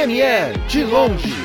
Premier de longe.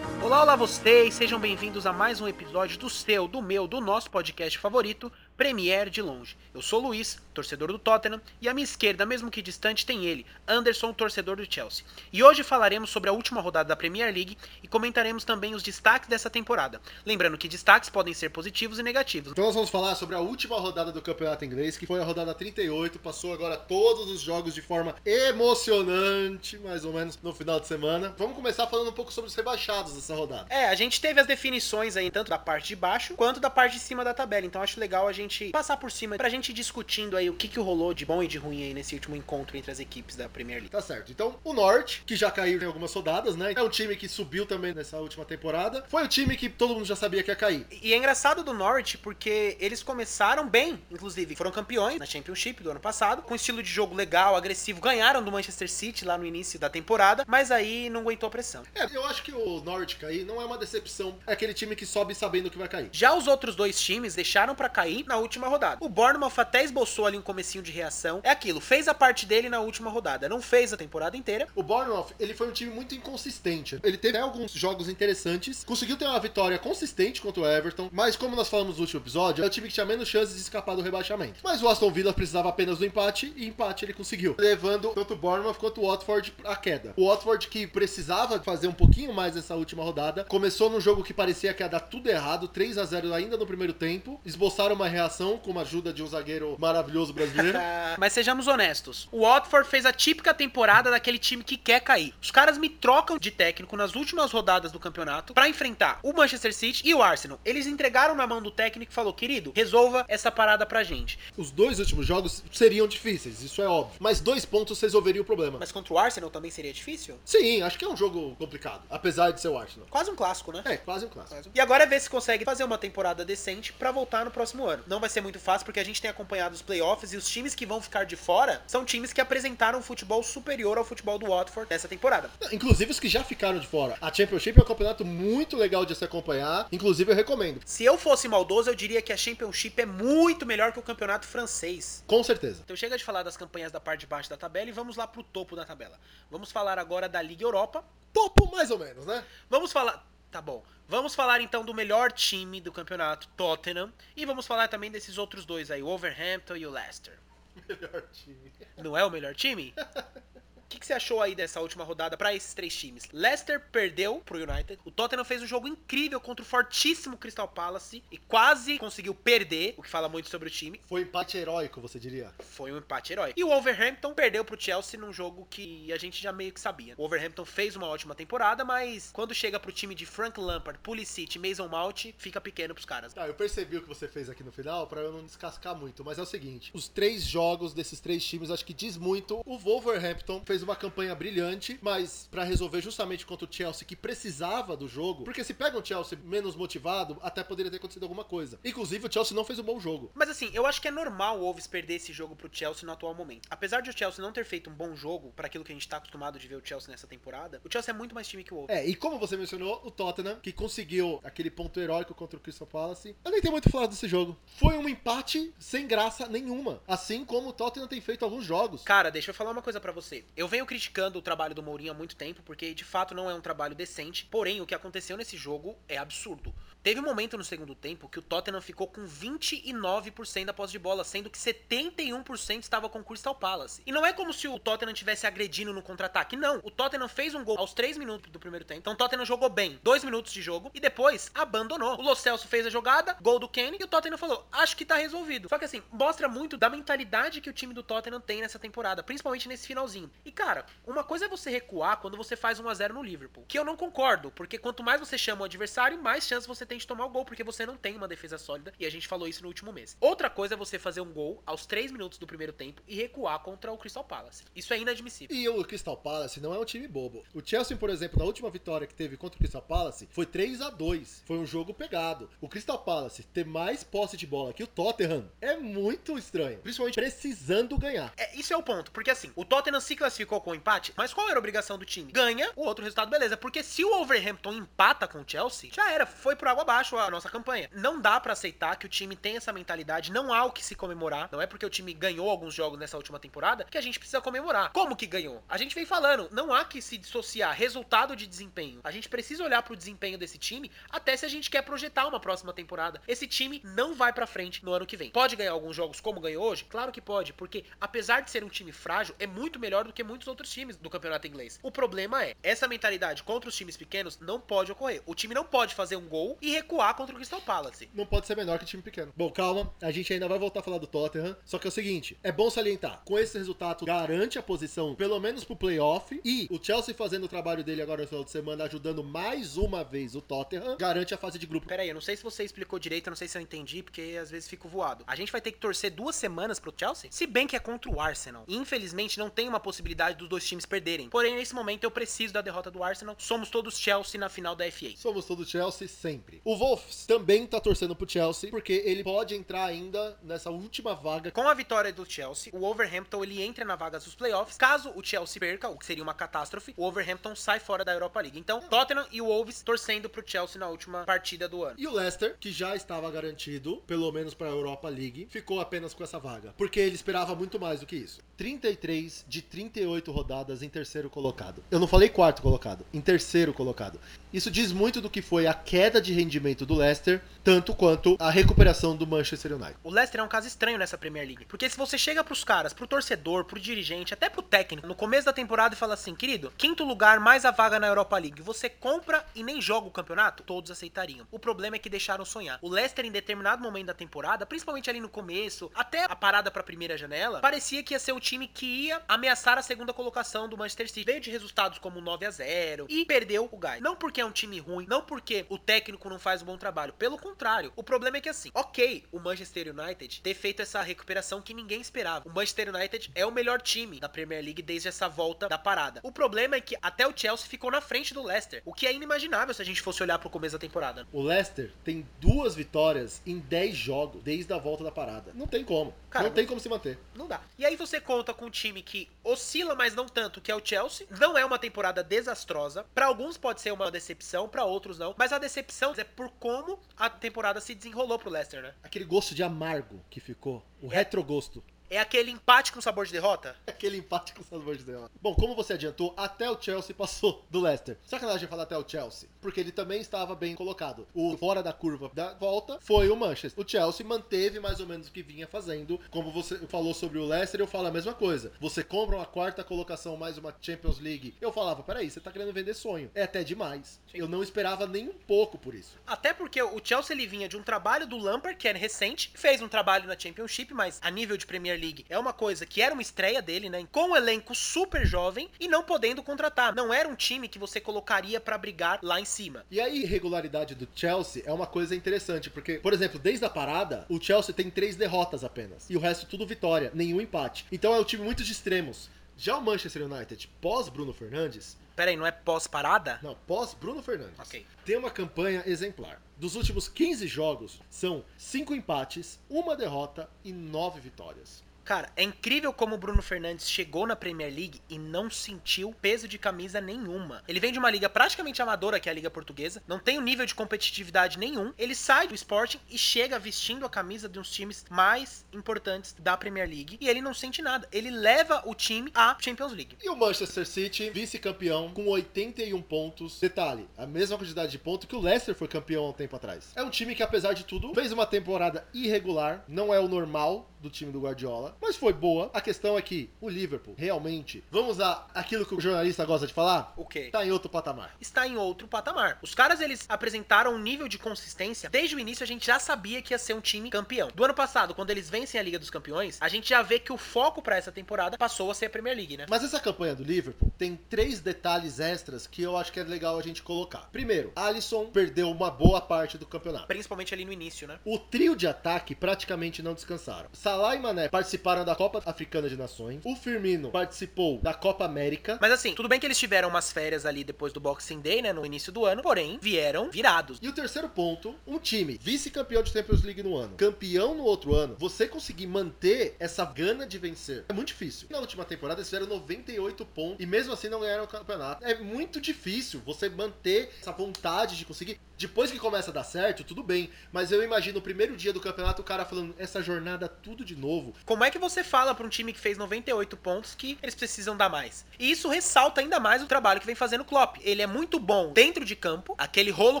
Olá, olá vocês, sejam bem-vindos a mais um episódio do seu, do meu, do nosso podcast favorito, Premier de Longe. Eu sou o Luiz, torcedor do Tottenham, e à minha esquerda, mesmo que distante, tem ele, Anderson, torcedor do Chelsea. E hoje falaremos sobre a última rodada da Premier League e comentaremos também os destaques dessa temporada. Lembrando que destaques podem ser positivos e negativos. Então nós vamos falar sobre a última rodada do Campeonato Inglês, que foi a rodada 38, passou agora todos os jogos de forma emocionante, mais ou menos, no final de semana. Vamos começar falando um pouco sobre os rebaixados dessa rodada. É, a gente teve as definições aí, tanto da parte de baixo quanto da parte de cima da tabela. Então acho legal a gente passar por cima pra gente ir discutindo aí o que, que rolou de bom e de ruim aí nesse último encontro entre as equipes da Premier League. Tá certo. Então, o Norte, que já caiu em algumas rodadas, né? É um time que subiu também nessa última temporada. Foi o time que todo mundo já sabia que ia cair. E é engraçado do Norte porque eles começaram bem, inclusive foram campeões na Championship do ano passado, com estilo de jogo legal, agressivo, ganharam do Manchester City lá no início da temporada, mas aí não aguentou a pressão. É, eu acho que o Norte cair não é uma decepção. É aquele time que sobe sabendo que vai cair. Já os outros dois times deixaram pra cair na última rodada. O Bournemouth até esboçou ali um comecinho de reação. É aquilo, fez a parte dele na última rodada, não fez a temporada inteira. O Bournemouth, ele foi um time muito inconsistente. Ele teve alguns jogos interessantes, conseguiu ter uma vitória consistente contra o Everton, mas como nós falamos no último episódio, é o time que tinha menos chances de escapar do rebaixamento. Mas o Aston Villa precisava apenas do empate e empate ele conseguiu, levando tanto o Bournemouth quanto o Watford à queda. O Watford que precisava fazer um pouquinho mais essa última rodada, começou num jogo que parecia que ia dar tudo errado, 3 a 0 ainda no primeiro tempo, esboçaram uma reação com a ajuda de um zagueiro maravilhoso brasileiro. Mas sejamos honestos, o Watford fez a típica temporada daquele time que quer cair. Os caras me trocam de técnico nas últimas rodadas do campeonato pra enfrentar o Manchester City e o Arsenal. Eles entregaram na mão do técnico e falou: "Querido, resolva essa parada pra gente". Os dois últimos jogos seriam difíceis, isso é óbvio, mas dois pontos resolveriam o problema. Mas contra o Arsenal também seria difícil? Sim, acho que é um jogo complicado, apesar de ser o Arsenal. Quase um clássico, né? É, quase um clássico. E agora é ver se consegue fazer uma temporada decente pra voltar no próximo ano. Não vai ser muito fácil porque a gente tem acompanhado os playoffs e os times que vão ficar de fora são times que apresentaram um futebol superior ao futebol do Watford nessa temporada. Inclusive os que já ficaram de fora. A Championship é um campeonato muito legal de se acompanhar, inclusive eu recomendo. Se eu fosse maldoso, eu diria que a Championship é muito melhor que o campeonato francês. Com certeza. Então chega de falar das campanhas da parte de baixo da tabela e vamos lá pro topo da tabela. Vamos falar agora da Liga Europa. Topo mais ou menos, né? Vamos falar. Tá bom. Vamos falar então do melhor time do campeonato, Tottenham. E vamos falar também desses outros dois aí, o Wolverhampton e o Leicester. Melhor time. Não é o melhor time? O que, que você achou aí dessa última rodada para esses três times? Leicester perdeu pro United. O Tottenham fez um jogo incrível contra o fortíssimo Crystal Palace e quase conseguiu perder, o que fala muito sobre o time. Foi um empate heróico, você diria. Foi um empate heróico. E o Wolverhampton perdeu pro Chelsea num jogo que a gente já meio que sabia. O Wolverhampton fez uma ótima temporada, mas quando chega pro time de Frank Lampard, Pulisic e Mason Mount, fica pequeno pros caras. Tá, eu percebi o que você fez aqui no final, pra eu não descascar muito, mas é o seguinte, os três jogos desses três times acho que diz muito. O Wolverhampton fez uma campanha brilhante, mas pra resolver justamente contra o Chelsea que precisava do jogo, porque se pega um Chelsea menos motivado, até poderia ter acontecido alguma coisa. Inclusive o Chelsea não fez um bom jogo. Mas assim, eu acho que é normal o Wolves perder esse jogo pro Chelsea no atual momento. Apesar de o Chelsea não ter feito um bom jogo para aquilo que a gente tá acostumado de ver o Chelsea nessa temporada, o Chelsea é muito mais time que o Wolves. É, e como você mencionou, o Tottenham, que conseguiu aquele ponto heróico contra o Crystal Palace, eu nem tenho muito a falar desse jogo. Foi um empate sem graça nenhuma, assim como o Tottenham tem feito alguns jogos. Cara, deixa eu falar uma coisa pra você. Eu venho criticando o trabalho do Mourinho há muito tempo, porque de fato não é um trabalho decente. Porém, o que aconteceu nesse jogo é absurdo. Teve um momento no segundo tempo que o Tottenham ficou com 29% da posse de bola, sendo que 71% estava com o Crystal Palace. E não é como se o Tottenham tivesse agredindo no contra-ataque, não. O Tottenham fez um gol aos 3 minutos do primeiro tempo. Então o Tottenham jogou bem, 2 minutos de jogo e depois abandonou. O Lo Celso fez a jogada, gol do Kane e o Tottenham falou: "Acho que tá resolvido". Só que assim, mostra muito da mentalidade que o time do Tottenham tem nessa temporada, principalmente nesse finalzinho. E cara, uma coisa é você recuar quando você faz 1 a 0 no Liverpool, que eu não concordo, porque quanto mais você chama o adversário, mais chance você tem de tomar o gol, porque você não tem uma defesa sólida, e a gente falou isso no último mês. Outra coisa é você fazer um gol aos 3 minutos do primeiro tempo e recuar contra o Crystal Palace. Isso é inadmissível. E o Crystal Palace não é um time bobo. O Chelsea, por exemplo, na última vitória que teve contra o Crystal Palace, foi 3 a 2 Foi um jogo pegado. O Crystal Palace ter mais posse de bola que o Tottenham é muito estranho. Principalmente precisando ganhar. É, isso é o ponto, porque assim, o Tottenham se classificou com o empate, mas qual era a obrigação do time? Ganha, o outro resultado, beleza. Porque se o Wolverhampton empata com o Chelsea, já era, foi por água abaixo a nossa campanha. Não dá pra aceitar que o time tem essa mentalidade, não há o que se comemorar. Não é porque o time ganhou alguns jogos nessa última temporada que a gente precisa comemorar. Como que ganhou? A gente vem falando, não há que se dissociar resultado de desempenho. A gente precisa olhar pro desempenho desse time até se a gente quer projetar uma próxima temporada. Esse time não vai pra frente no ano que vem. Pode ganhar alguns jogos como ganhou hoje? Claro que pode, porque apesar de ser um time frágil, é muito melhor do que muitos outros times do campeonato inglês. O problema é, essa mentalidade contra os times pequenos não pode ocorrer. O time não pode fazer um gol e recuar contra o Crystal Palace. Não pode ser menor que time pequeno. Bom, calma, a gente ainda vai voltar a falar do Tottenham. Só que é o seguinte: é bom salientar, com esse resultado, garante a posição, pelo menos pro playoff. E o Chelsea fazendo o trabalho dele agora no final de semana, ajudando mais uma vez o Tottenham, garante a fase de grupo. Pera aí, eu não sei se você explicou direito, eu não sei se eu entendi, porque às vezes fico voado. A gente vai ter que torcer duas semanas pro Chelsea? Se bem que é contra o Arsenal. Infelizmente, não tem uma possibilidade dos dois times perderem. Porém, nesse momento, eu preciso da derrota do Arsenal. Somos todos Chelsea na final da FA. Somos todos Chelsea sempre. O Wolves também tá torcendo pro Chelsea, porque ele pode entrar ainda nessa última vaga. Com a vitória do Chelsea, o Wolverhampton ele entra na vaga dos playoffs. Caso o Chelsea perca, o que seria uma catástrofe, o Wolverhampton sai fora da Europa League. Então, Tottenham e o Wolves torcendo pro Chelsea na última partida do ano. E o Leicester, que já estava garantido, pelo menos para a Europa League, ficou apenas com essa vaga, porque ele esperava muito mais do que isso. 33 de 38 rodadas em terceiro colocado. Eu não falei quarto colocado, em terceiro colocado. Isso diz muito do que foi a queda de rendimento do Leicester, tanto quanto a recuperação do Manchester United. O Leicester é um caso estranho nessa Premier League, porque se você chega pros caras, pro torcedor, pro dirigente, até pro técnico, no começo da temporada e fala assim, querido, quinto lugar mais a vaga na Europa League, você compra e nem joga o campeonato, todos aceitariam. O problema é que deixaram sonhar. O Leicester em determinado momento da temporada, principalmente ali no começo, até a parada pra primeira janela, parecia que ia ser o time que ia ameaçar a segunda colocação do Manchester City. Veio de resultados como 9 a 0 e perdeu o gás. Não porque é um time ruim, não porque o técnico não faz um bom trabalho, pelo contrário. O problema é que assim, ok, o Manchester United ter feito essa recuperação que ninguém esperava. O Manchester United é o melhor time da Premier League desde essa volta da parada. O problema é que até o Chelsea ficou na frente do Leicester, o que é inimaginável se a gente fosse olhar pro começo da temporada. O Leicester tem duas vitórias em 10 jogos desde a volta da parada. Não tem como. Cara, não tem como se manter. Não dá. E aí você conta com um time que oscila, mas não tanto, que é o Chelsea. Não é uma temporada desastrosa. Pra alguns pode ser uma decepção, pra outros não. Mas a decepção é por como a temporada se desenrolou pro Leicester, né? Aquele gosto de amargo que ficou, o retrogosto. É aquele empate com sabor de derrota? Aquele empate com o sabor de derrota. Bom, como você adiantou, até o Chelsea passou do Leicester. Sacanagem falar até o Chelsea, porque ele também estava bem colocado. O fora da curva da volta foi o Manchester. O Chelsea manteve mais ou menos o que vinha fazendo. Como você falou sobre o Leicester, eu falo a mesma coisa. Você compra uma quarta colocação mais uma Champions League. Eu falava, peraí, você tá querendo vender sonho. É até demais. Sim. Eu não esperava nem um pouco por isso. Até porque o Chelsea ele vinha de um trabalho do Lampard, que era recente, fez um trabalho na Championship, mas a nível de Premier League é uma coisa que era uma estreia dele, né? Com um elenco super jovem e não podendo contratar. Não era um time que você colocaria pra brigar lá em cima. E a irregularidade do Chelsea é uma coisa interessante, porque, por exemplo, desde a parada, o Chelsea tem três derrotas apenas. E o resto tudo vitória, nenhum empate. Então é um time muito de extremos. Já o Manchester United, pós Bruno Fernandes, Pera aí, não é pós-parada? não, pós Bruno Fernandes, Ok. tem uma campanha exemplar. Dos últimos 15 jogos, são 5 empates, uma derrota e 9 vitórias. Cara, é incrível como o Bruno Fernandes chegou na Premier League e não sentiu peso de camisa nenhuma. Ele vem de uma liga praticamente amadora, que é a Liga Portuguesa, não tem um nível de competitividade nenhum. Ele sai do Sporting e chega vestindo a camisa de uns times mais importantes da Premier League e ele não sente nada. Ele leva o time à Champions League. E o Manchester City, vice-campeão, com 81 pontos. Detalhe, a mesma quantidade de pontos que o Leicester foi campeão há um tempo atrás. É um time que, apesar de tudo, fez uma temporada irregular, não é o normal do time do Guardiola. mas foi boa. A questão é que o Liverpool, realmente, vamos a aquilo que o jornalista gosta de falar? O quê? Tá em outro patamar. Está em outro patamar. Os caras, eles apresentaram um nível de consistência. Desde o início, a gente já sabia que ia ser um time campeão. Do ano passado, quando eles vencem a Liga dos Campeões, a gente já vê que o foco pra essa temporada passou a ser a Premier League, né? Mas essa campanha do Liverpool tem três detalhes extras que eu acho que é legal a gente colocar. Primeiro, Alisson perdeu uma boa parte do campeonato. Principalmente ali no início, né? O trio de ataque praticamente não descansaram. Salah e Mané participaram da Copa Africana de Nações. O Firmino participou da Copa América. Mas assim, tudo bem que eles tiveram umas férias ali depois do Boxing Day, né? No início do ano. Porém, vieram virados. E o terceiro ponto, um time vice-campeão de Champions League no ano, campeão no outro ano, você conseguir manter essa gana de vencer é muito difícil. Na última temporada eles fizeram 98 pontos e mesmo assim não ganharam o campeonato. É muito difícil você manter essa vontade de conseguir. Depois que começa a dar certo, tudo bem, mas eu imagino o primeiro dia do campeonato o cara falando essa jornada tudo de novo. Como é que você fala pra um time que fez 98 pontos que eles precisam dar mais? E isso ressalta ainda mais o trabalho que vem fazendo o Klopp. Ele é muito bom dentro de campo, aquele rolo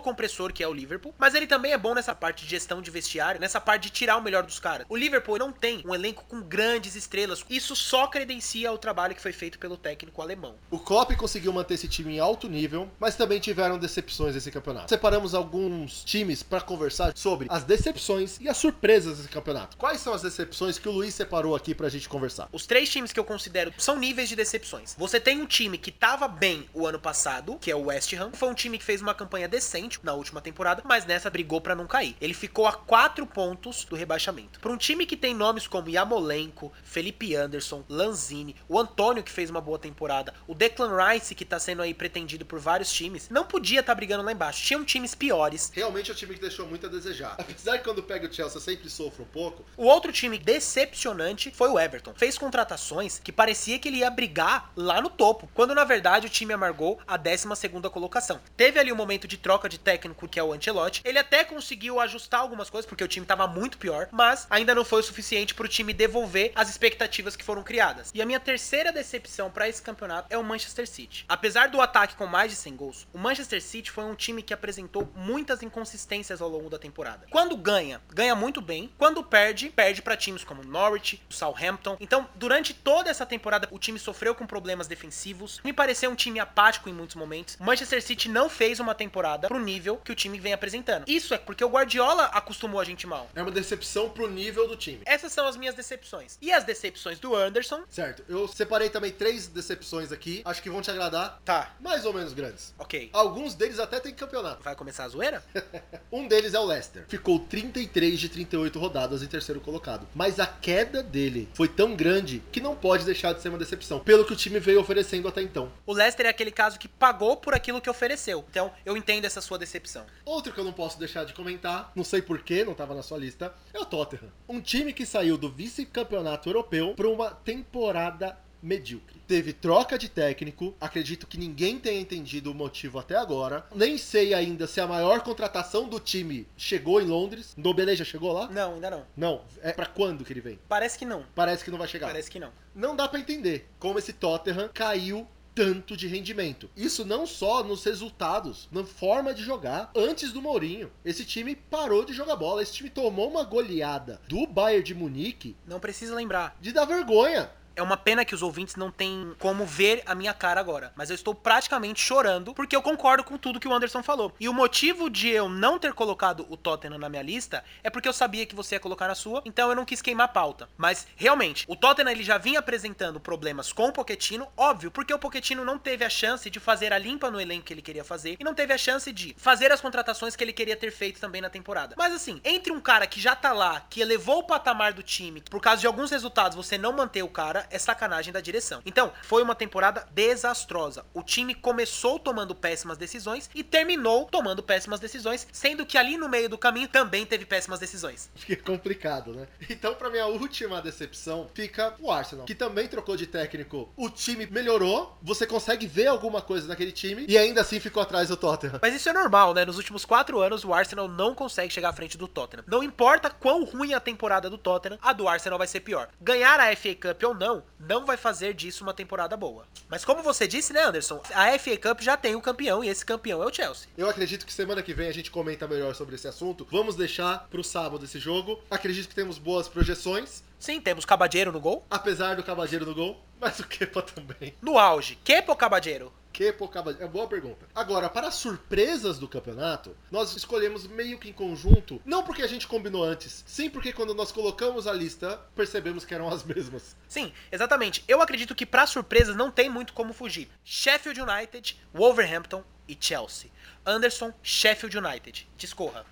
compressor que é o Liverpool, mas ele também é bom nessa parte de gestão de vestiário, nessa parte de tirar o melhor dos caras. O Liverpool não tem um elenco com grandes estrelas. Isso só credencia o trabalho que foi feito pelo técnico alemão. O Klopp conseguiu manter esse time em alto nível, mas também tiveram decepções nesse campeonato. Separamos alguns times para conversar sobre as decepções e as surpresas desse campeonato. Quais são as decepções que o Luiz separou aqui pra gente conversar? Os três times que eu considero são níveis de decepções. Você tem um time que tava bem o ano passado, que é o West Ham. Foi um time que fez uma campanha decente na última temporada, mas nessa brigou pra não cair. Ele ficou a quatro pontos do rebaixamento. Para um time que tem nomes como Yamolenko, Felipe Anderson, Lanzini, o Antônio que fez uma boa temporada, o Declan Rice que tá sendo aí pretendido por vários times, não podia estar brigando lá embaixo. Tinham times piores. Realmente é um time que deixou muito a desejar. Apesar que quando pega o Chelsea sempre sofro um pouco, O outro time decepcionante foi o Everton. Fez contratações que parecia que ele ia brigar lá no topo, quando na verdade o time amargou a 12 segunda colocação. Teve ali um momento de troca de técnico que é o Ancelotti. Ele até conseguiu ajustar algumas coisas porque o time tava muito pior, mas ainda não foi o suficiente pro time devolver as expectativas que foram criadas. E a minha terceira decepção pra esse campeonato é o Manchester City. Apesar do ataque com mais de 100 gols, o Manchester City foi um time que apresentou muitas inconsistências ao longo da temporada. Quando ganha, ganha muito bem. Quando perde, perde pra times como Norwich, Southampton. Então, durante toda essa temporada, o time sofreu com problemas defensivos. Me pareceu um time apático em muitos momentos. O Manchester City não fez uma temporada pro nível que o time vem apresentando. Isso é porque o Guardiola acostumou a gente mal. é uma decepção pro nível do time. Essas são as minhas decepções. E as decepções do Anderson? Certo, eu separei também três decepções aqui, acho que vão te agradar, Tá, mais ou menos grandes. ok. Alguns deles até têm campeonato. Vai começar a zoeira? Um deles é o Leicester. Ficou 33 de 38 rodadas em terceiro colocado. Mas a queda dele foi tão grande que não pode deixar de ser uma decepção, pelo que o time veio oferecendo até então. O Leicester é aquele caso que pagou por aquilo que ofereceu. Então, eu entendo essa sua decepção. Outro que eu não posso deixar de comentar, não sei porquê, não tava na sua lista, é o Tottenham. Um time que saiu do vice-campeonato europeu para uma temporada medíocre. Teve troca de técnico, acredito que ninguém tenha entendido o motivo até agora. Nem sei ainda se a maior contratação do time chegou em Londres. Ndombele já chegou lá? Não, ainda não. Não, é pra quando que ele vem? Parece que não. Parece que não vai chegar. Parece que não. Não dá pra entender como esse Tottenham caiu tanto de rendimento. Isso não só nos resultados, na forma de jogar. Antes do Mourinho, esse time parou de jogar bola. Esse time tomou uma goleada do Bayern de Munique Não precisa lembrar. de dar vergonha. É uma pena que os ouvintes não têm como ver a minha cara agora. Mas eu estou praticamente chorando porque eu concordo com tudo que o Anderson falou. E o motivo de eu não ter colocado o Tottenham na minha lista é porque eu sabia que você ia colocar na sua, então eu não quis queimar a pauta. Mas realmente, o Tottenham ele já vinha apresentando problemas com o Pochettino, óbvio, porque o Pochettino não teve a chance de fazer a limpa no elenco que ele queria fazer e não teve a chance de fazer as contratações que ele queria ter feito também na temporada. Mas assim, entre um cara que já tá lá, que elevou o patamar do time, por causa de alguns resultados você não manter o cara, é sacanagem da direção. Então, foi uma temporada desastrosa. O time começou tomando péssimas decisões e terminou tomando péssimas decisões, sendo que ali no meio do caminho também teve péssimas decisões. Fica complicado, né? Então, pra minha última decepção, fica o Arsenal, que também trocou de técnico. O time melhorou, você consegue ver alguma coisa naquele time e ainda assim ficou atrás do Tottenham. Mas isso é normal, né? Nos últimos quatro anos, o Arsenal não consegue chegar à frente do Tottenham. Não importa quão ruim a temporada do Tottenham, a do Arsenal vai ser pior. Ganhar a FA Cup ou não, campeão não vai fazer disso uma temporada boa. Mas como você disse, né, Anderson? A FA Cup já tem o campeão e esse campeão é o Chelsea. Eu acredito que semana que vem a gente comenta melhor sobre esse assunto. Vamos deixar pro sábado esse jogo. Acredito que temos boas projeções, Sim, temos Cabadeiro no gol. apesar do Cavadeiro no gol, mas o Kepa também. No auge, Kepa ou Cabadeiro? É boa pergunta. Agora, para surpresas do campeonato, nós escolhemos meio que em conjunto, não porque a gente combinou antes, sim porque quando nós colocamos a lista, percebemos que eram as mesmas. Sim, exatamente. Eu acredito que pra surpresas não tem muito como fugir. Sheffield United, Wolverhampton e Chelsea. Anderson, Sheffield United. Discorra.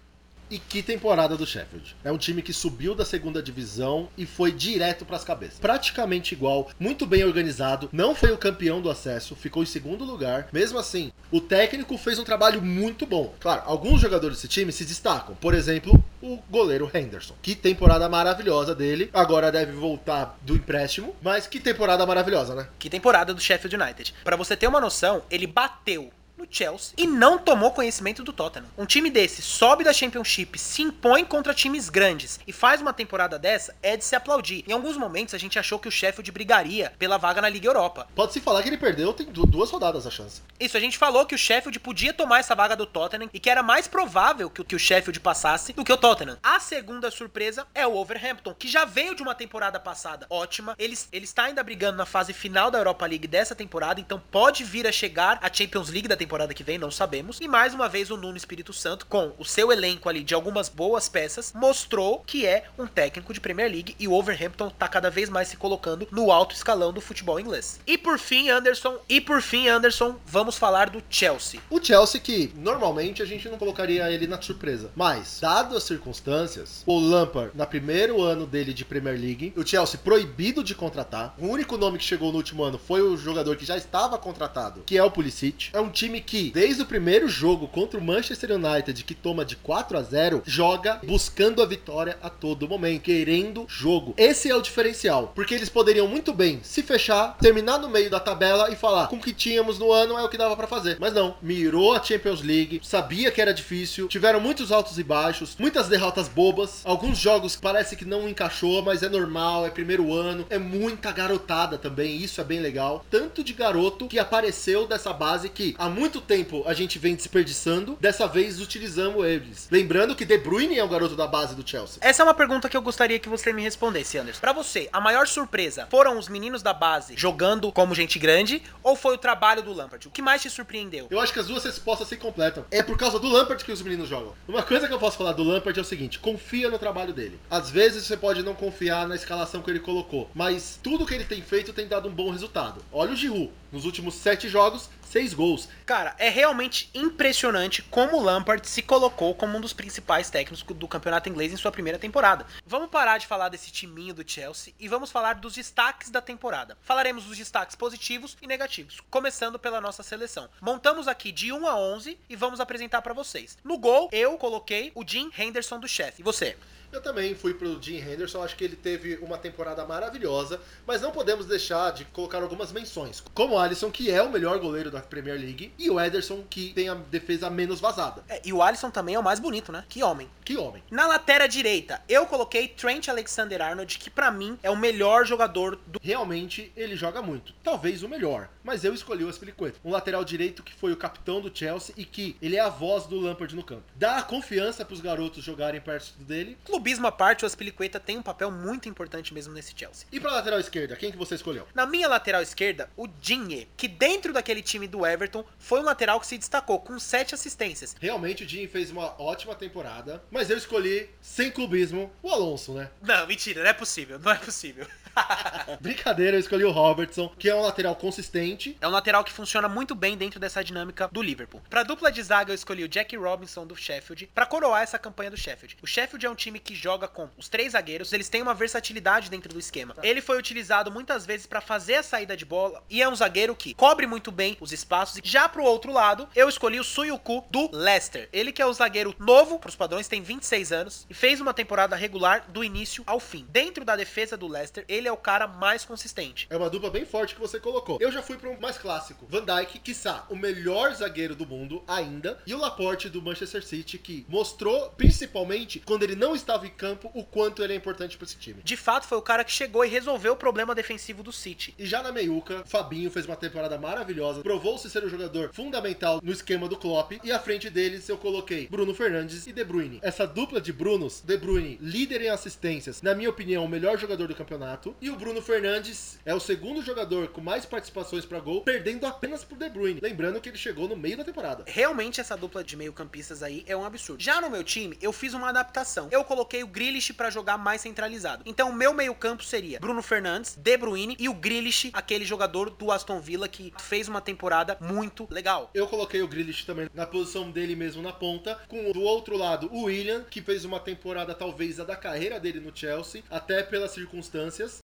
E que temporada do Sheffield. É um time que subiu da segunda divisão e foi direto pras cabeças. Praticamente igual, muito bem organizado, não foi o campeão do acesso, ficou em segundo lugar. Mesmo assim, o técnico fez um trabalho muito bom. Claro, alguns jogadores desse time se destacam. Por exemplo, o goleiro Henderson. Que temporada maravilhosa dele. Agora deve voltar do empréstimo, mas que temporada maravilhosa, né? Que temporada do Sheffield United. Pra você ter uma noção, ele bateu no Chelsea e não tomou conhecimento do Tottenham. Um time desse sobe da Championship, se impõe contra times grandes e faz uma temporada dessa é de se aplaudir. Em alguns momentos a gente achou que o Sheffield brigaria pela vaga na Liga Europa. Pode-se falar que ele perdeu, tem du- duas rodadas a chance. Isso, a gente falou que o Sheffield podia tomar essa vaga do Tottenham e que era mais provável que, o- que o Sheffield passasse do que o Tottenham. A segunda surpresa é o Wolverhampton, que já veio de uma temporada passada ótima. Ele, ele está ainda brigando na fase final da Europa League dessa temporada, então pode vir a chegar à Champions League da temporada que vem, não sabemos. E mais uma vez o Nuno Espírito Santo, com o seu elenco ali de algumas boas peças, mostrou que é um técnico de Premier League e o Wolverhampton tá cada vez mais se colocando no alto escalão do futebol inglês. E por fim, Anderson, e por fim, Anderson, vamos falar do Chelsea. O Chelsea, que normalmente a gente não colocaria ele na surpresa. Mas, dado as circunstâncias, o Lampard, na primeiro ano dele de Premier League, o Chelsea proibido de contratar. O único nome que chegou no último ano foi o jogador que já estava contratado, que é o Pulisic. É um time que, desde o primeiro jogo contra o Manchester United, que toma de 4 a 0 joga buscando a vitória a todo momento, querendo jogo. Esse é o diferencial, porque eles poderiam muito bem se fechar, terminar no meio da tabela e falar com o que tínhamos no ano é o que dava pra fazer. Mas não, mirou a Champions League, sabia que era difícil, tiveram muitos altos e baixos, muitas derrotas bobas, alguns jogos parece que não encaixou, mas é normal, é primeiro ano, é muita garotada também, isso é bem legal. Tanto de garoto que apareceu dessa base que há muito tempo a gente vem desperdiçando, dessa vez utilizamos eles. Lembrando que De Bruyne é o garoto da base do Chelsea. Essa é uma pergunta que eu gostaria que você me respondesse, Anderson. Pra você, a maior surpresa foram os meninos da base jogando como gente grande ou foi o trabalho do Lampard? O que mais te surpreendeu? Eu acho que as duas respostas se completam. É por causa do Lampard que os meninos jogam. Uma coisa que eu posso falar do Lampard é o seguinte: confia no trabalho dele. Às vezes você pode não confiar na escalação que ele colocou, mas tudo que ele tem feito tem dado um bom resultado. Olha o Giroud. Nos últimos sete jogos, seis gols. Cara, é realmente impressionante como o Lampard se colocou como um dos principais técnicos do campeonato inglês em sua primeira temporada. Vamos parar de falar desse timinho do Chelsea e vamos falar dos destaques da temporada. Falaremos dos destaques positivos e negativos, começando pela nossa seleção. Montamos aqui de 1 a 11 e vamos apresentar pra vocês. No gol, eu coloquei o Jim Henderson do chefe. E você? Eu também fui pro Jim Henderson, acho que ele teve uma temporada maravilhosa, mas não podemos deixar de colocar algumas menções, como o Alisson, que é o melhor goleiro da Premier League, e o Ederson, que tem a defesa menos vazada. É, e o Alisson também é o mais bonito, né? Que homem. Que homem. Na lateral direita, eu coloquei Trent Alexander-Arnold, que pra mim é o melhor jogador do Realmente ele joga muito, talvez o melhor, mas eu escolhi o Aspilicueta, um lateral direito que foi o capitão do Chelsea e que ele é a voz do Lampard no campo. Dá confiança pros garotos jogarem perto dele. Clubismo à parte, o Aspilicueta tem um papel muito importante mesmo nesse Chelsea. E pra lateral esquerda, quem que você escolheu? Na minha lateral esquerda, o Dinhe, que dentro daquele time do Everton foi um lateral que se destacou com sete assistências. Realmente o Jim fez uma ótima temporada, mas eu escolhi, sem clubismo, o Alonso, né? Não, mentira, não é possível, não é possível. Brincadeira, eu escolhi o Robertson, que é um lateral consistente. É um lateral que funciona muito bem dentro dessa dinâmica do Liverpool. Pra dupla de zaga, eu escolhi o Jack Robinson do Sheffield pra coroar essa campanha do Sheffield. O Sheffield é um time que joga com os três zagueiros, eles têm uma versatilidade dentro do esquema. Ele foi utilizado muitas vezes pra fazer a saída de bola e é um zagueiro que cobre muito bem os espaços. Já pro outro lado, eu escolhi o Suyuku do Leicester. Ele que é o zagueiro novo pros padrões, tem 26 anos e fez uma temporada regular do início ao fim. Dentro da defesa do Leicester, ele é o cara mais consistente. É uma dupla bem forte que você colocou. Eu já fui para um mais clássico. Van Dijk, quiçá, o melhor zagueiro do mundo ainda. E o Laporte do Manchester City, que mostrou, principalmente quando ele não estava em campo o quanto ele é importante para esse time. De fato, foi o cara que chegou e resolveu o problema defensivo do City. E já na meiuca, Fabinho fez uma temporada maravilhosa, provou-se ser um jogador fundamental no esquema do Klopp, e à frente deles eu coloquei Bruno Fernandes e De Bruyne. Essa dupla de Brunos, De Bruyne, líder em assistências, na minha opinião, o melhor jogador do campeonato, e o Bruno Fernandes é o segundo jogador com mais participações para gol, perdendo apenas por De Bruyne. Lembrando que ele chegou no meio da temporada. Realmente essa dupla de meio-campistas aí é um absurdo. Já no meu time, eu fiz uma adaptação. Eu coloquei o Grealish para jogar mais centralizado. Então, o meu meio-campo seria Bruno Fernandes, De Bruyne e o Grealish, aquele jogador do Aston Villa que fez uma temporada muito legal. Eu coloquei o Grealish também na posição dele mesmo na ponta, com do outro lado o William, que fez uma temporada talvez a da carreira dele no Chelsea, até pelas circunstâncias.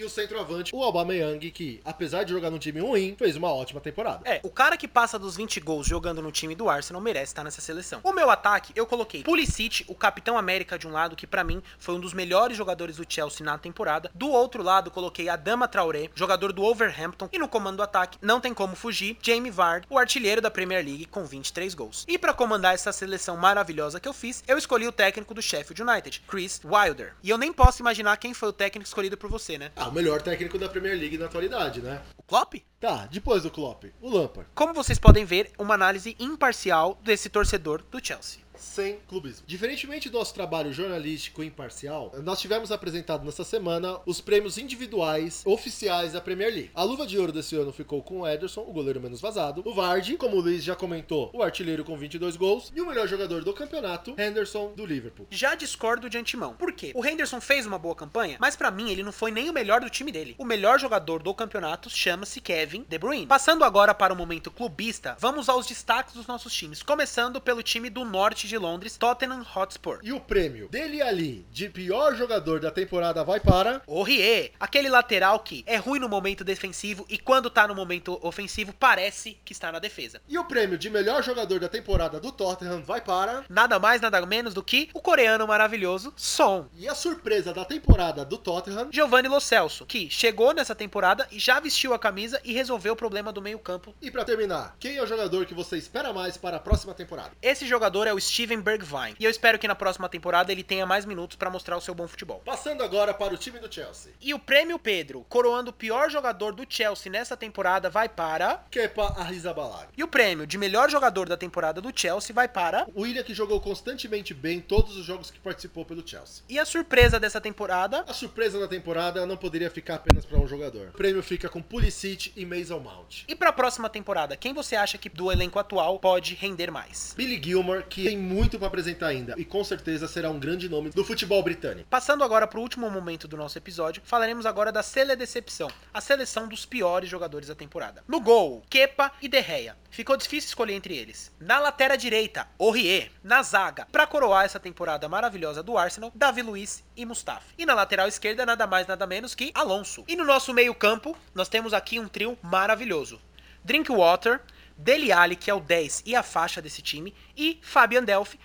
E o centroavante, o Aubameyang, que, apesar de jogar num time ruim, fez uma ótima temporada. É, o cara que passa dos 20 gols jogando no time do Arsenal merece estar nessa seleção. O meu ataque, eu coloquei Pulisic, o Capitão América de um lado, que para mim foi um dos melhores jogadores do Chelsea na temporada. Do outro lado, coloquei Adama Traoré, jogador do Overhampton. E no comando do ataque, não tem como fugir, Jamie Vardy, o artilheiro da Premier League com 23 gols. E para comandar essa seleção maravilhosa que eu fiz, eu escolhi o técnico do Sheffield United, Chris Wilder. E eu nem posso imaginar quem foi o técnico escolhido por você, né? Ah, o melhor técnico da Premier League na atualidade, né? O Klopp? Tá, depois do Klopp, o Lampard. Como vocês podem ver, uma análise imparcial desse torcedor do Chelsea. Sem clubismo. Diferentemente do nosso trabalho jornalístico imparcial, nós tivemos apresentado nessa semana os prêmios individuais oficiais da Premier League. A luva de ouro desse ano ficou com o Ederson, o goleiro menos vazado, o Vardy, como o Luiz já comentou, o artilheiro com 22 gols, e o melhor jogador do campeonato, Henderson, do Liverpool. Já discordo de antemão. Por quê? O Henderson fez uma boa campanha, mas para mim ele não foi nem o melhor do time dele. O melhor jogador do campeonato chama-se Kevin De Bruyne. Passando agora para o momento clubista, vamos aos destaques dos nossos times, começando pelo time do norte de Londres, Tottenham Hotspur. E o prêmio dele ali de pior jogador da temporada vai para o Rie, aquele lateral que é ruim no momento defensivo e quando tá no momento ofensivo parece que está na defesa. E o prêmio de melhor jogador da temporada do Tottenham vai para nada mais nada menos do que o coreano maravilhoso Son. E a surpresa da temporada do Tottenham, Giovanni Lo Celso, que chegou nessa temporada e já vestiu a camisa e resolveu o problema do meio-campo. E para terminar, quem é o jogador que você espera mais para a próxima temporada? Esse jogador é o Steven Bergwijn. E eu espero que na próxima temporada ele tenha mais minutos para mostrar o seu bom futebol. Passando agora para o time do Chelsea. E o prêmio Pedro, coroando o pior jogador do Chelsea nessa temporada, vai para Kepa Arrizabalaga. E o prêmio de melhor jogador da temporada do Chelsea vai para o William que jogou constantemente bem todos os jogos que participou pelo Chelsea. E a surpresa dessa temporada? A surpresa da temporada não poderia ficar apenas para um jogador. O prêmio fica com Pulisic e Mason Mount. E para a próxima temporada, quem você acha que do elenco atual pode render mais? Billy Gilmore, que tem muito para apresentar ainda e com certeza será um grande nome do futebol britânico. Passando agora para o último momento do nosso episódio, falaremos agora da Sele Decepção, a seleção dos piores jogadores da temporada. No gol, Kepa e De Gea. Ficou difícil escolher entre eles. Na lateral direita, Aurier. Na zaga, para coroar essa temporada maravilhosa do Arsenal, Davi Luiz e Mustafa. E na lateral esquerda, nada mais nada menos que Alonso. E no nosso meio-campo, nós temos aqui um trio maravilhoso. Drinkwater, Dele Alli, que é o 10 e a faixa desse time, e Fabian Delphi,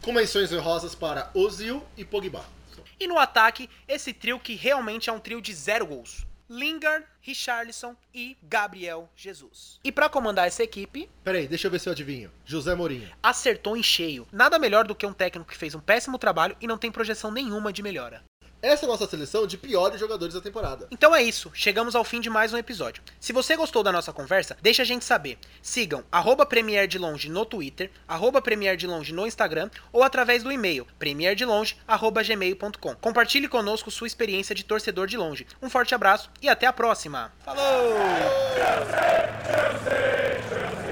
com menções honrosas para Ozil e Pogba. E no ataque, esse trio que realmente é um trio de zero gols. Lingard, Richarlison e Gabriel Jesus. E para comandar essa equipe. Peraí, deixa eu ver se eu adivinho. José Mourinho. Acertou em cheio. Nada melhor do que um técnico que fez um péssimo trabalho e não tem projeção nenhuma de melhora. Essa é a nossa seleção de piores jogadores da temporada. Então é isso, chegamos ao fim de mais um episódio. Se você gostou da nossa conversa, deixa a gente saber. Sigam arroba Premier de Longe no Twitter, arroba Premier de Longe no Instagram ou através do e-mail premierdelonge.gmail.com. Compartilhe conosco sua experiência de torcedor de longe. Um forte abraço e até a próxima. Falou! Chelsea, Chelsea!